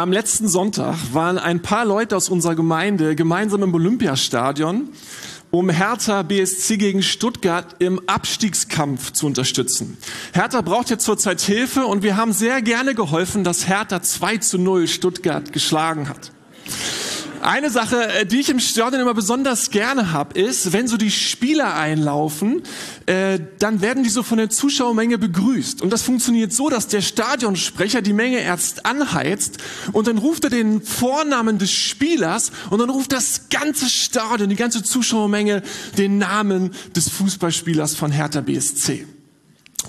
Am letzten Sonntag waren ein paar Leute aus unserer Gemeinde gemeinsam im Olympiastadion, um Hertha BSC gegen Stuttgart im Abstiegskampf zu unterstützen. Hertha braucht jetzt zurzeit Hilfe und wir haben sehr gerne geholfen, dass Hertha 2 zu 0 Stuttgart geschlagen hat. Eine Sache, äh, die ich im Stadion immer besonders gerne habe, ist, wenn so die Spieler einlaufen, äh, dann werden die so von der Zuschauermenge begrüßt. Und das funktioniert so, dass der Stadionsprecher die Menge erst anheizt und dann ruft er den Vornamen des Spielers und dann ruft das ganze Stadion, die ganze Zuschauermenge den Namen des Fußballspielers von Hertha BSC.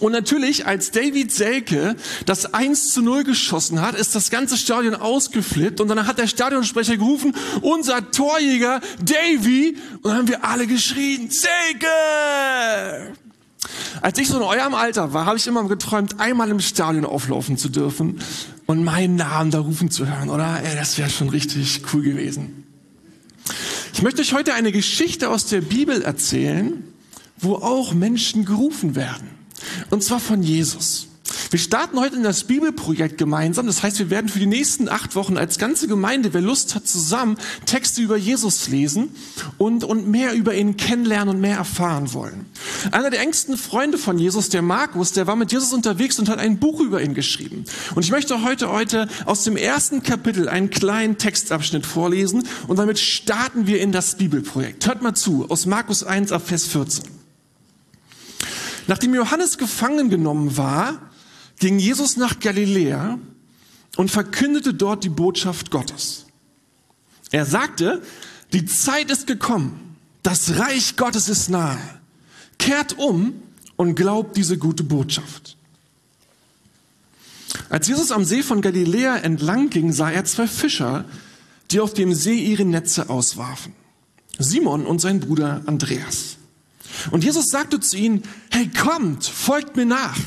Und natürlich, als David Selke das 1 zu 0 geschossen hat, ist das ganze Stadion ausgeflippt und dann hat der Stadionsprecher gerufen, unser Torjäger Davy, und dann haben wir alle geschrien, Selke! Als ich so in eurem Alter war, habe ich immer geträumt, einmal im Stadion auflaufen zu dürfen und meinen Namen da rufen zu hören, oder? Ey, das wäre schon richtig cool gewesen. Ich möchte euch heute eine Geschichte aus der Bibel erzählen, wo auch Menschen gerufen werden. Und zwar von Jesus. Wir starten heute in das Bibelprojekt gemeinsam. Das heißt, wir werden für die nächsten acht Wochen als ganze Gemeinde, wer Lust hat, zusammen Texte über Jesus lesen und, und mehr über ihn kennenlernen und mehr erfahren wollen. Einer der engsten Freunde von Jesus, der Markus, der war mit Jesus unterwegs und hat ein Buch über ihn geschrieben. Und ich möchte heute, heute aus dem ersten Kapitel einen kleinen Textabschnitt vorlesen und damit starten wir in das Bibelprojekt. Hört mal zu, aus Markus 1 ab Vers 14. Nachdem Johannes gefangen genommen war, ging Jesus nach Galiläa und verkündete dort die Botschaft Gottes. Er sagte, die Zeit ist gekommen, das Reich Gottes ist nahe. Kehrt um und glaubt diese gute Botschaft. Als Jesus am See von Galiläa entlang ging, sah er zwei Fischer, die auf dem See ihre Netze auswarfen. Simon und sein Bruder Andreas. Und Jesus sagte zu ihnen, hey kommt, folgt mir nach.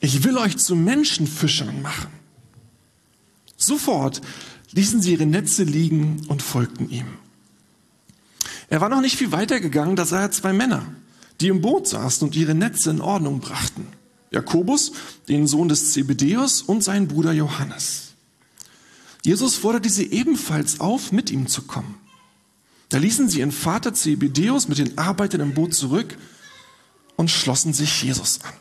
Ich will euch zu Menschenfischern machen. Sofort ließen sie ihre Netze liegen und folgten ihm. Er war noch nicht viel weiter gegangen, da sah er zwei Männer, die im Boot saßen und ihre Netze in Ordnung brachten. Jakobus, den Sohn des Zebedeus und sein Bruder Johannes. Jesus forderte sie ebenfalls auf, mit ihm zu kommen. Da ließen sie ihren Vater Zebedeus mit den Arbeitern im Boot zurück und schlossen sich Jesus an.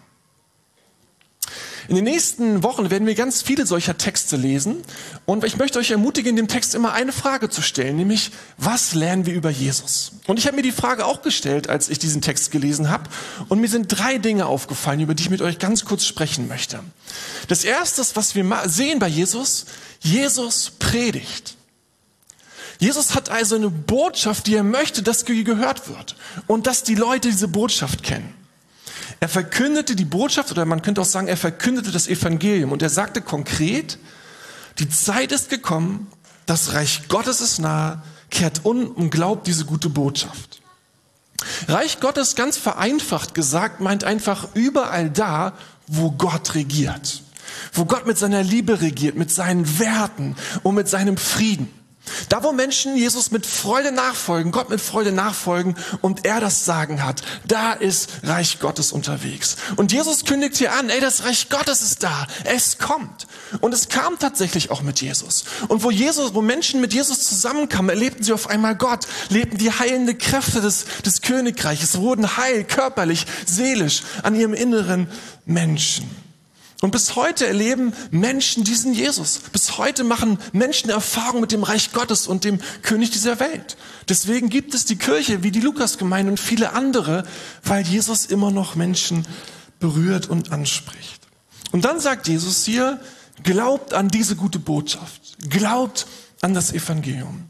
In den nächsten Wochen werden wir ganz viele solcher Texte lesen und ich möchte euch ermutigen, dem Text immer eine Frage zu stellen, nämlich was lernen wir über Jesus? Und ich habe mir die Frage auch gestellt, als ich diesen Text gelesen habe und mir sind drei Dinge aufgefallen, über die ich mit euch ganz kurz sprechen möchte. Das erste, was wir sehen bei Jesus, Jesus predigt. Jesus hat also eine Botschaft, die er möchte, dass gehört wird und dass die Leute diese Botschaft kennen. Er verkündete die Botschaft oder man könnte auch sagen, er verkündete das Evangelium und er sagte konkret, die Zeit ist gekommen, das Reich Gottes ist nahe, kehrt um und glaubt diese gute Botschaft. Reich Gottes ganz vereinfacht gesagt meint einfach überall da, wo Gott regiert. Wo Gott mit seiner Liebe regiert, mit seinen Werten und mit seinem Frieden. Da, wo Menschen Jesus mit Freude nachfolgen, Gott mit Freude nachfolgen und er das Sagen hat, da ist Reich Gottes unterwegs. Und Jesus kündigt hier an, ey, das Reich Gottes ist da, es kommt. Und es kam tatsächlich auch mit Jesus. Und wo Jesus, wo Menschen mit Jesus zusammenkamen, erlebten sie auf einmal Gott, lebten die heilende Kräfte des, des Königreiches, wurden heil, körperlich, seelisch, an ihrem inneren Menschen. Und bis heute erleben Menschen diesen Jesus. Bis heute machen Menschen Erfahrung mit dem Reich Gottes und dem König dieser Welt. Deswegen gibt es die Kirche wie die Lukasgemeinde und viele andere, weil Jesus immer noch Menschen berührt und anspricht. Und dann sagt Jesus hier, glaubt an diese gute Botschaft. Glaubt an das Evangelium.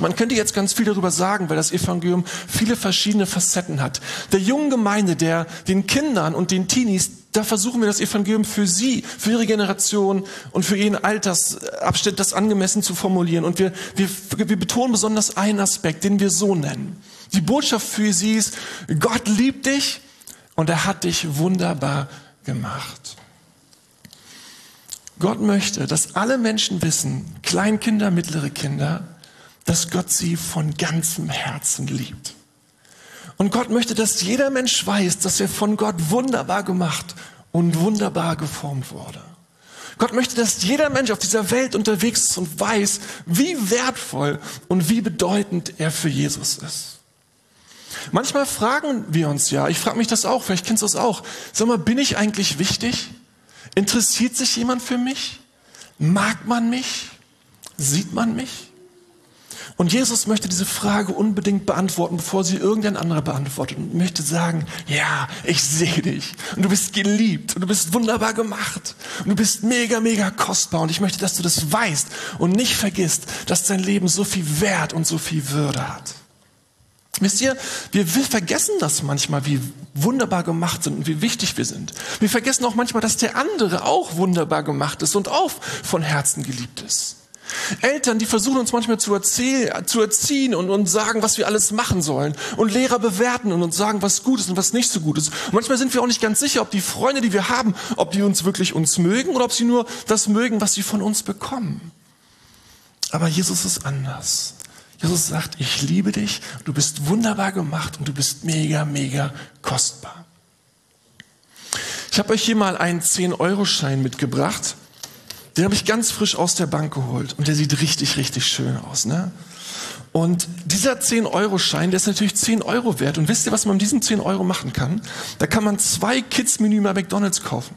Man könnte jetzt ganz viel darüber sagen, weil das Evangelium viele verschiedene Facetten hat. Der jungen Gemeinde, der, den Kindern und den Teenies, da versuchen wir das Evangelium für sie, für ihre Generation und für ihren Altersabschnitt das angemessen zu formulieren. Und wir, wir, wir betonen besonders einen Aspekt, den wir so nennen. Die Botschaft für sie ist, Gott liebt dich und er hat dich wunderbar gemacht. Gott möchte, dass alle Menschen wissen, Kleinkinder, mittlere Kinder, dass Gott sie von ganzem Herzen liebt. Und Gott möchte, dass jeder Mensch weiß, dass er von Gott wunderbar gemacht und wunderbar geformt wurde. Gott möchte, dass jeder Mensch auf dieser Welt unterwegs ist und weiß, wie wertvoll und wie bedeutend er für Jesus ist. Manchmal fragen wir uns ja, ich frage mich das auch, vielleicht kennst du das auch, sag mal, bin ich eigentlich wichtig? Interessiert sich jemand für mich? Mag man mich? Sieht man mich? Und Jesus möchte diese Frage unbedingt beantworten, bevor sie irgendein anderer beantwortet und möchte sagen, ja, ich sehe dich und du bist geliebt und du bist wunderbar gemacht und du bist mega, mega kostbar und ich möchte, dass du das weißt und nicht vergisst, dass dein Leben so viel Wert und so viel Würde hat. Wisst ihr, wir vergessen das manchmal, wie wunderbar gemacht sind und wie wichtig wir sind. Wir vergessen auch manchmal, dass der andere auch wunderbar gemacht ist und auch von Herzen geliebt ist. Eltern, die versuchen uns manchmal zu, erzählen, zu erziehen und uns sagen, was wir alles machen sollen. Und Lehrer bewerten und uns sagen, was gut ist und was nicht so gut ist. Und manchmal sind wir auch nicht ganz sicher, ob die Freunde, die wir haben, ob die uns wirklich uns mögen oder ob sie nur das mögen, was sie von uns bekommen. Aber Jesus ist anders. Jesus sagt, ich liebe dich, du bist wunderbar gemacht und du bist mega, mega kostbar. Ich habe euch hier mal einen 10-Euro-Schein mitgebracht. Den habe ich ganz frisch aus der Bank geholt und der sieht richtig, richtig schön aus. Ne? Und dieser 10-Euro-Schein, der ist natürlich 10 Euro wert. Und wisst ihr, was man mit diesen 10 Euro machen kann? Da kann man zwei Kids-Menü bei McDonalds kaufen.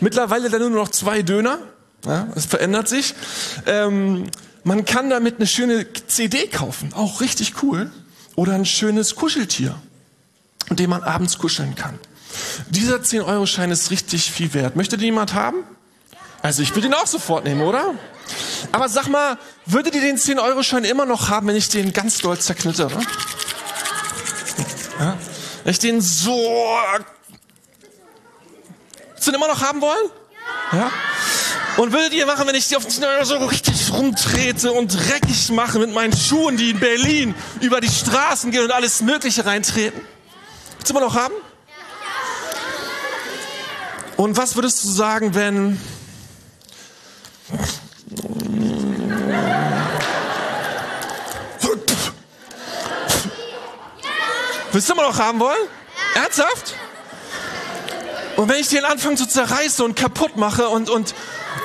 Mittlerweile dann nur noch zwei Döner. Ja, es verändert sich. Ähm, man kann damit eine schöne CD kaufen, auch richtig cool. Oder ein schönes Kuscheltier, mit dem man abends kuscheln kann. Dieser 10-Euro-Schein ist richtig viel wert. Möchte den jemand haben? Also ich würde ihn auch sofort nehmen, oder? Aber sag mal, würdet ihr den 10-Euro-Schein immer noch haben, wenn ich den ganz doll zerknittere? Ja? Wenn ich den so... Würdest du den immer noch haben wollen? Ja? Und würdet ihr machen, wenn ich die auf den 10 Euro so richtig rumtrete und dreckig mache mit meinen Schuhen, die in Berlin über die Straßen gehen und alles Mögliche reintreten? Willst du immer noch haben? Und was würdest du sagen, wenn Willst du immer noch haben wollen? Ernsthaft? Und wenn ich den anfange zu zerreißen und kaputt mache und, und,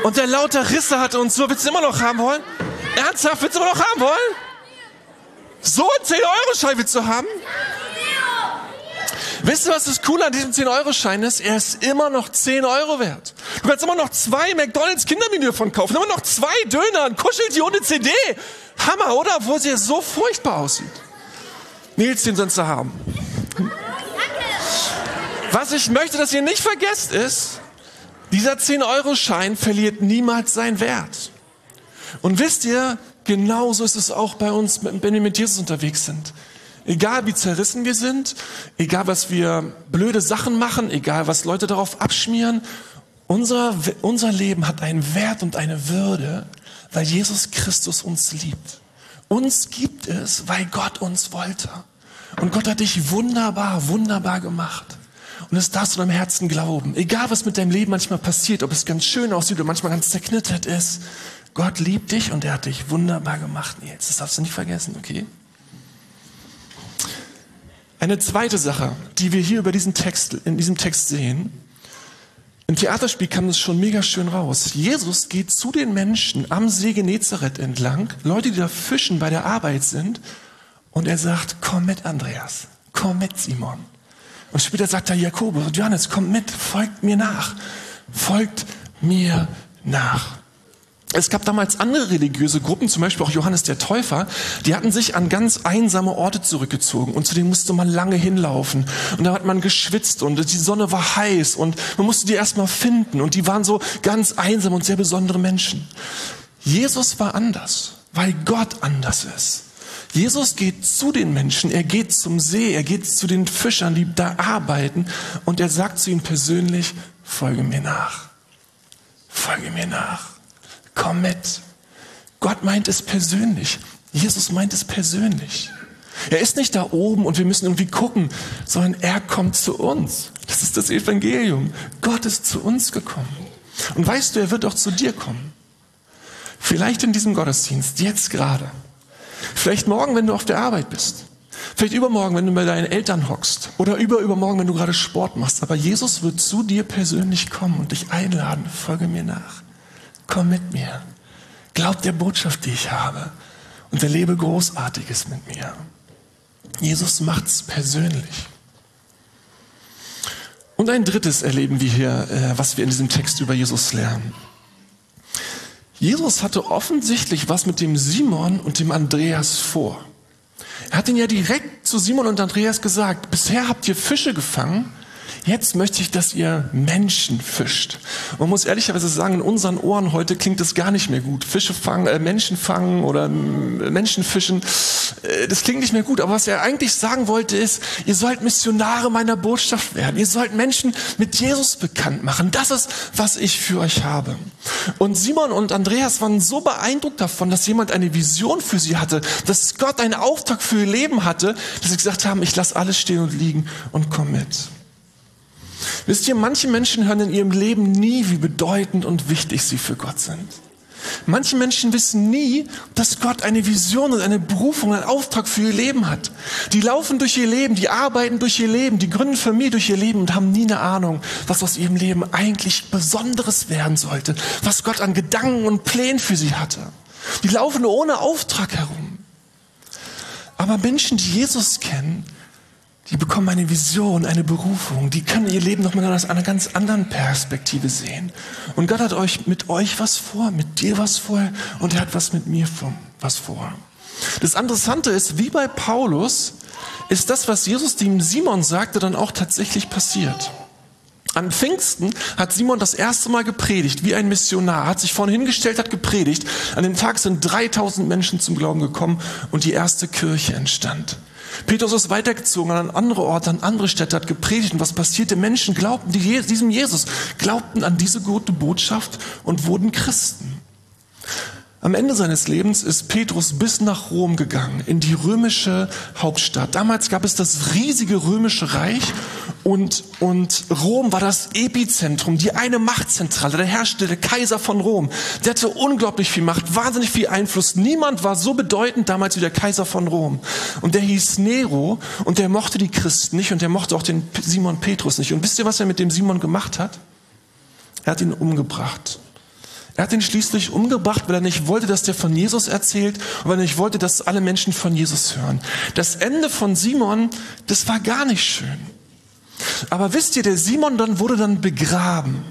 und der lauter Risse hat und so, willst du immer noch haben wollen? Ernsthaft, willst du immer noch haben wollen? So ein 10-Euro-Schein willst du haben? Wisst ihr, was das Coole an diesem 10-Euro-Schein ist? Er ist immer noch 10 Euro wert. Du kannst immer noch zwei McDonalds Kindermenü davon kaufen, immer noch zwei Döner, ein Kuscheltier ohne CD. Hammer, oder? Obwohl sie so furchtbar aussieht. Nils, den sollst du haben. Was ich möchte, dass ihr nicht vergesst, ist, dieser 10-Euro-Schein verliert niemals seinen Wert. Und wisst ihr, genauso ist es auch bei uns, wenn wir mit Jesus unterwegs sind. Egal wie zerrissen wir sind, egal was wir blöde Sachen machen, egal was Leute darauf abschmieren, unser, unser Leben hat einen Wert und eine Würde, weil Jesus Christus uns liebt. Uns gibt es, weil Gott uns wollte. Und Gott hat dich wunderbar, wunderbar gemacht. Und das darfst du deinem Herzen glauben. Egal was mit deinem Leben manchmal passiert, ob es ganz schön aussieht oder manchmal ganz zerknittert ist. Gott liebt dich und er hat dich wunderbar gemacht, Nils. Das darfst du nicht vergessen, okay? Eine zweite Sache, die wir hier über diesen Text, in diesem Text sehen, im Theaterspiel kam das schon mega schön raus. Jesus geht zu den Menschen am See Genezareth entlang, Leute, die da fischen bei der Arbeit sind, und er sagt, komm mit, Andreas, komm mit, Simon. Und später sagt er, Jakobus Johannes, kommt mit, folgt mir nach, folgt mir nach. Es gab damals andere religiöse Gruppen, zum Beispiel auch Johannes der Täufer, die hatten sich an ganz einsame Orte zurückgezogen und zu denen musste man lange hinlaufen und da hat man geschwitzt und die Sonne war heiß und man musste die erstmal finden und die waren so ganz einsam und sehr besondere Menschen. Jesus war anders, weil Gott anders ist. Jesus geht zu den Menschen, er geht zum See, er geht zu den Fischern, die da arbeiten und er sagt zu ihnen persönlich, folge mir nach, folge mir nach. Komm mit. Gott meint es persönlich. Jesus meint es persönlich. Er ist nicht da oben und wir müssen irgendwie gucken, sondern er kommt zu uns. Das ist das Evangelium. Gott ist zu uns gekommen. Und weißt du, er wird auch zu dir kommen. Vielleicht in diesem Gottesdienst, jetzt gerade. Vielleicht morgen, wenn du auf der Arbeit bist. Vielleicht übermorgen, wenn du bei deinen Eltern hockst. Oder über übermorgen, wenn du gerade Sport machst. Aber Jesus wird zu dir persönlich kommen und dich einladen. Folge mir nach. Komm mit mir. Glaub der Botschaft, die ich habe. Und erlebe Großartiges mit mir. Jesus macht's persönlich. Und ein drittes erleben wir hier, äh, was wir in diesem Text über Jesus lernen. Jesus hatte offensichtlich was mit dem Simon und dem Andreas vor. Er hat ihnen ja direkt zu Simon und Andreas gesagt, bisher habt ihr Fische gefangen, Jetzt möchte ich, dass ihr Menschen fischt. Man muss ehrlicherweise sagen, in unseren Ohren heute klingt das gar nicht mehr gut. Fische fangen, äh, Menschen fangen oder äh, Menschen fischen, äh, das klingt nicht mehr gut. Aber was er eigentlich sagen wollte ist, ihr sollt Missionare meiner Botschaft werden. Ihr sollt Menschen mit Jesus bekannt machen. Das ist, was ich für euch habe. Und Simon und Andreas waren so beeindruckt davon, dass jemand eine Vision für sie hatte, dass Gott einen Auftrag für ihr Leben hatte, dass sie gesagt haben, ich lasse alles stehen und liegen und komm mit. Wisst ihr, manche Menschen hören in ihrem Leben nie, wie bedeutend und wichtig sie für Gott sind. Manche Menschen wissen nie, dass Gott eine Vision und eine Berufung, einen Auftrag für ihr Leben hat. Die laufen durch ihr Leben, die arbeiten durch ihr Leben, die gründen Familie durch ihr Leben und haben nie eine Ahnung, was aus ihrem Leben eigentlich Besonderes werden sollte, was Gott an Gedanken und Plänen für sie hatte. Die laufen ohne Auftrag herum. Aber Menschen, die Jesus kennen, die bekommen eine Vision, eine Berufung, die können ihr Leben nochmal aus einer ganz anderen Perspektive sehen. Und Gott hat euch mit euch was vor, mit dir was vor und er hat was mit mir was vor. Das Interessante ist, wie bei Paulus, ist das, was Jesus dem Simon sagte, dann auch tatsächlich passiert. An Pfingsten hat Simon das erste Mal gepredigt, wie ein Missionar, hat sich vorne hingestellt, hat gepredigt. An dem Tag sind 3000 Menschen zum Glauben gekommen und die erste Kirche entstand. Petrus ist weitergezogen an andere Orte, an andere Städte, hat gepredigt. Und was passierte? Menschen glaubten diesem Jesus, glaubten an diese gute Botschaft und wurden Christen. Am Ende seines Lebens ist Petrus bis nach Rom gegangen, in die römische Hauptstadt. Damals gab es das riesige römische Reich und, und Rom war das Epizentrum, die eine Machtzentrale. Da herrschte der Kaiser von Rom. Der hatte unglaublich viel Macht, wahnsinnig viel Einfluss. Niemand war so bedeutend damals wie der Kaiser von Rom. Und der hieß Nero und der mochte die Christen nicht und der mochte auch den Simon Petrus nicht. Und wisst ihr, was er mit dem Simon gemacht hat? Er hat ihn umgebracht. Er hat ihn schließlich umgebracht, weil er nicht wollte, dass der von Jesus erzählt und weil er nicht wollte, dass alle Menschen von Jesus hören. Das Ende von Simon, das war gar nicht schön. Aber wisst ihr, der Simon dann wurde dann begraben.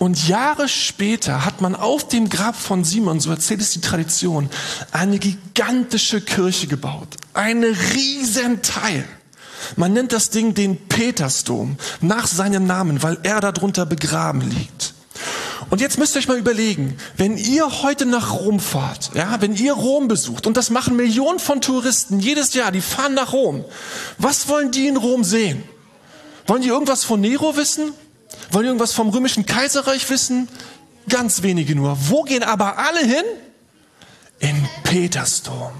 Und Jahre später hat man auf dem Grab von Simon, so erzählt es die Tradition, eine gigantische Kirche gebaut. Eine riesen Teil. Man nennt das Ding den Petersdom nach seinem Namen, weil er darunter begraben liegt. Und jetzt müsst ihr euch mal überlegen, wenn ihr heute nach Rom fahrt, ja, wenn ihr Rom besucht, und das machen Millionen von Touristen jedes Jahr, die fahren nach Rom, was wollen die in Rom sehen? Wollen die irgendwas von Nero wissen? Wollen die irgendwas vom römischen Kaiserreich wissen? Ganz wenige nur. Wo gehen aber alle hin? In Petersdom.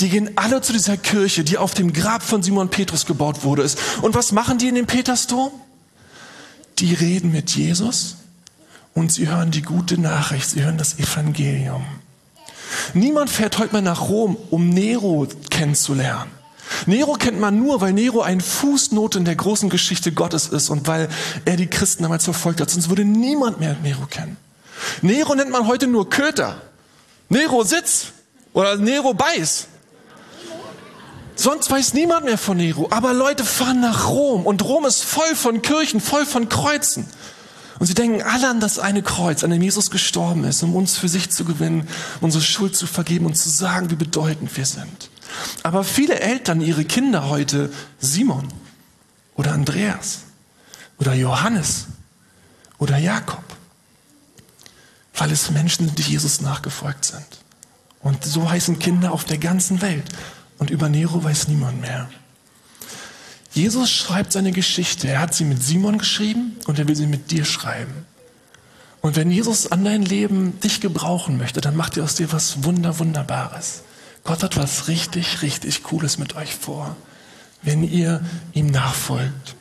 Die gehen alle zu dieser Kirche, die auf dem Grab von Simon Petrus gebaut wurde. Und was machen die in dem Petersdom? Die reden mit Jesus und sie hören die gute Nachricht, sie hören das Evangelium. Niemand fährt heute mal nach Rom, um Nero kennenzulernen. Nero kennt man nur, weil Nero ein Fußnote in der großen Geschichte Gottes ist und weil er die Christen damals verfolgt hat. Sonst würde niemand mehr Nero kennen. Nero nennt man heute nur Köter. Nero Sitz oder Nero Beiß. Sonst weiß niemand mehr von Nero. Aber Leute fahren nach Rom und Rom ist voll von Kirchen, voll von Kreuzen. Und sie denken alle an das eine Kreuz, an dem Jesus gestorben ist, um uns für sich zu gewinnen, unsere Schuld zu vergeben und zu sagen, wie bedeutend wir sind. Aber viele Eltern ihre Kinder heute Simon oder Andreas oder Johannes oder Jakob, weil es Menschen sind, die Jesus nachgefolgt sind. Und so heißen Kinder auf der ganzen Welt. Und über Nero weiß niemand mehr. Jesus schreibt seine Geschichte. Er hat sie mit Simon geschrieben und er will sie mit dir schreiben. Und wenn Jesus an dein Leben dich gebrauchen möchte, dann macht er aus dir was Wunder, Wunderbares. Gott hat was richtig, richtig Cooles mit euch vor, wenn ihr ihm nachfolgt.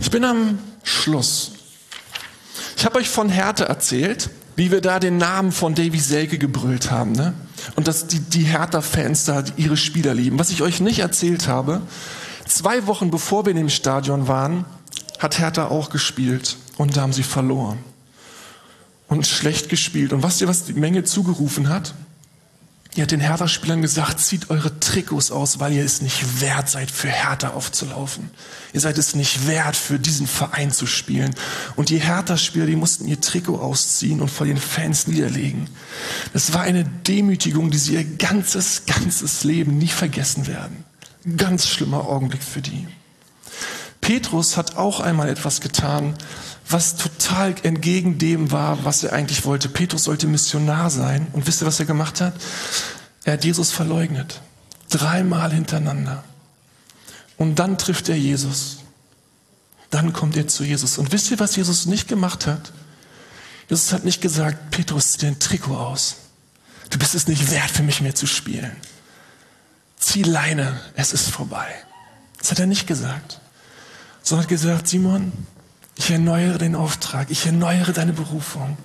Ich bin am Schluss. Ich habe euch von Härte erzählt, wie wir da den Namen von Davy Selke gebrüllt haben. Ne? Und dass die, die Hertha-Fans da ihre Spieler lieben. Was ich euch nicht erzählt habe, zwei Wochen bevor wir in dem Stadion waren, hat Hertha auch gespielt und da haben sie verloren und schlecht gespielt. Und was ihr, was die Menge zugerufen hat? Ihr hat den Hertha-Spielern gesagt, zieht eure Trikots aus, weil ihr es nicht wert seid, für Hertha aufzulaufen. Ihr seid es nicht wert, für diesen Verein zu spielen. Und die Hertha-Spieler, die mussten ihr Trikot ausziehen und vor den Fans niederlegen. Das war eine Demütigung, die sie ihr ganzes, ganzes Leben nie vergessen werden. Ganz schlimmer Augenblick für die. Petrus hat auch einmal etwas getan, was total entgegen dem war, was er eigentlich wollte. Petrus sollte Missionar sein. Und wisst ihr, was er gemacht hat? Er hat Jesus verleugnet. Dreimal hintereinander. Und dann trifft er Jesus. Dann kommt er zu Jesus. Und wisst ihr, was Jesus nicht gemacht hat? Jesus hat nicht gesagt, Petrus, zieh dein Trikot aus. Du bist es nicht wert, für mich mehr zu spielen. Zieh Leine, es ist vorbei. Das hat er nicht gesagt. Sondern hat gesagt, Simon, ich erneuere den Auftrag, ich erneuere deine Berufung.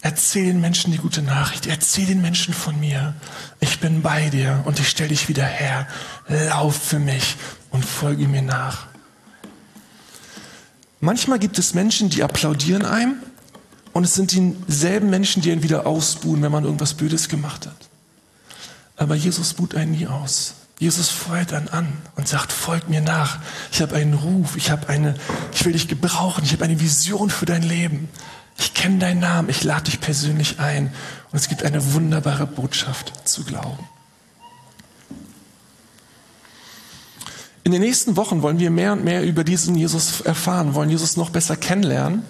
Erzähl den Menschen die gute Nachricht, erzähl den Menschen von mir. Ich bin bei dir und ich stelle dich wieder her. Lauf für mich und folge mir nach. Manchmal gibt es Menschen, die applaudieren einem und es sind dieselben Menschen, die ihn wieder ausbuhen, wenn man irgendwas Blödes gemacht hat. Aber Jesus buht einen nie aus. Jesus feuert dann an und sagt, folg mir nach. Ich habe einen Ruf, ich habe eine, ich will dich gebrauchen, ich habe eine Vision für dein Leben. Ich kenne deinen Namen, ich lade dich persönlich ein und es gibt eine wunderbare Botschaft zu glauben. In den nächsten Wochen wollen wir mehr und mehr über diesen Jesus erfahren, wollen Jesus noch besser kennenlernen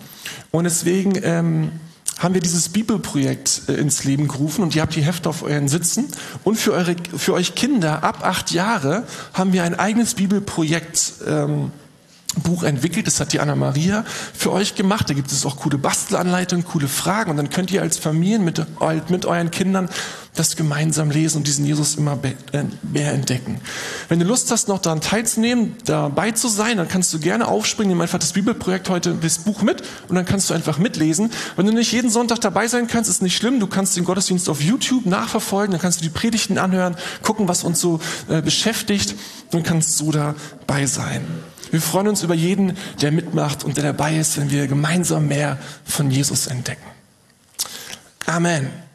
und deswegen ähm, haben wir dieses Bibelprojekt äh, ins Leben gerufen und ihr habt die Hefte auf euren Sitzen. Und für, eure, für euch Kinder ab acht Jahre haben wir ein eigenes Bibelprojekt ähm, Buch entwickelt, das hat die Anna-Maria für euch gemacht. Da gibt es auch coole Bastelanleitungen, coole Fragen und dann könnt ihr als Familien mit, mit euren Kindern das gemeinsam lesen und diesen Jesus immer äh, mehr entdecken. Wenn du Lust hast, noch daran teilzunehmen, dabei zu sein, dann kannst du gerne aufspringen, nimm einfach das Bibelprojekt heute, das Buch mit und dann kannst du einfach mitlesen. Wenn du nicht jeden Sonntag dabei sein kannst, ist nicht schlimm. Du kannst den Gottesdienst auf YouTube nachverfolgen, dann kannst du die Predigten anhören, gucken, was uns so äh, beschäftigt und kannst so dabei sein. Wir freuen uns über jeden, der mitmacht und der dabei ist, wenn wir gemeinsam mehr von Jesus entdecken. Amen.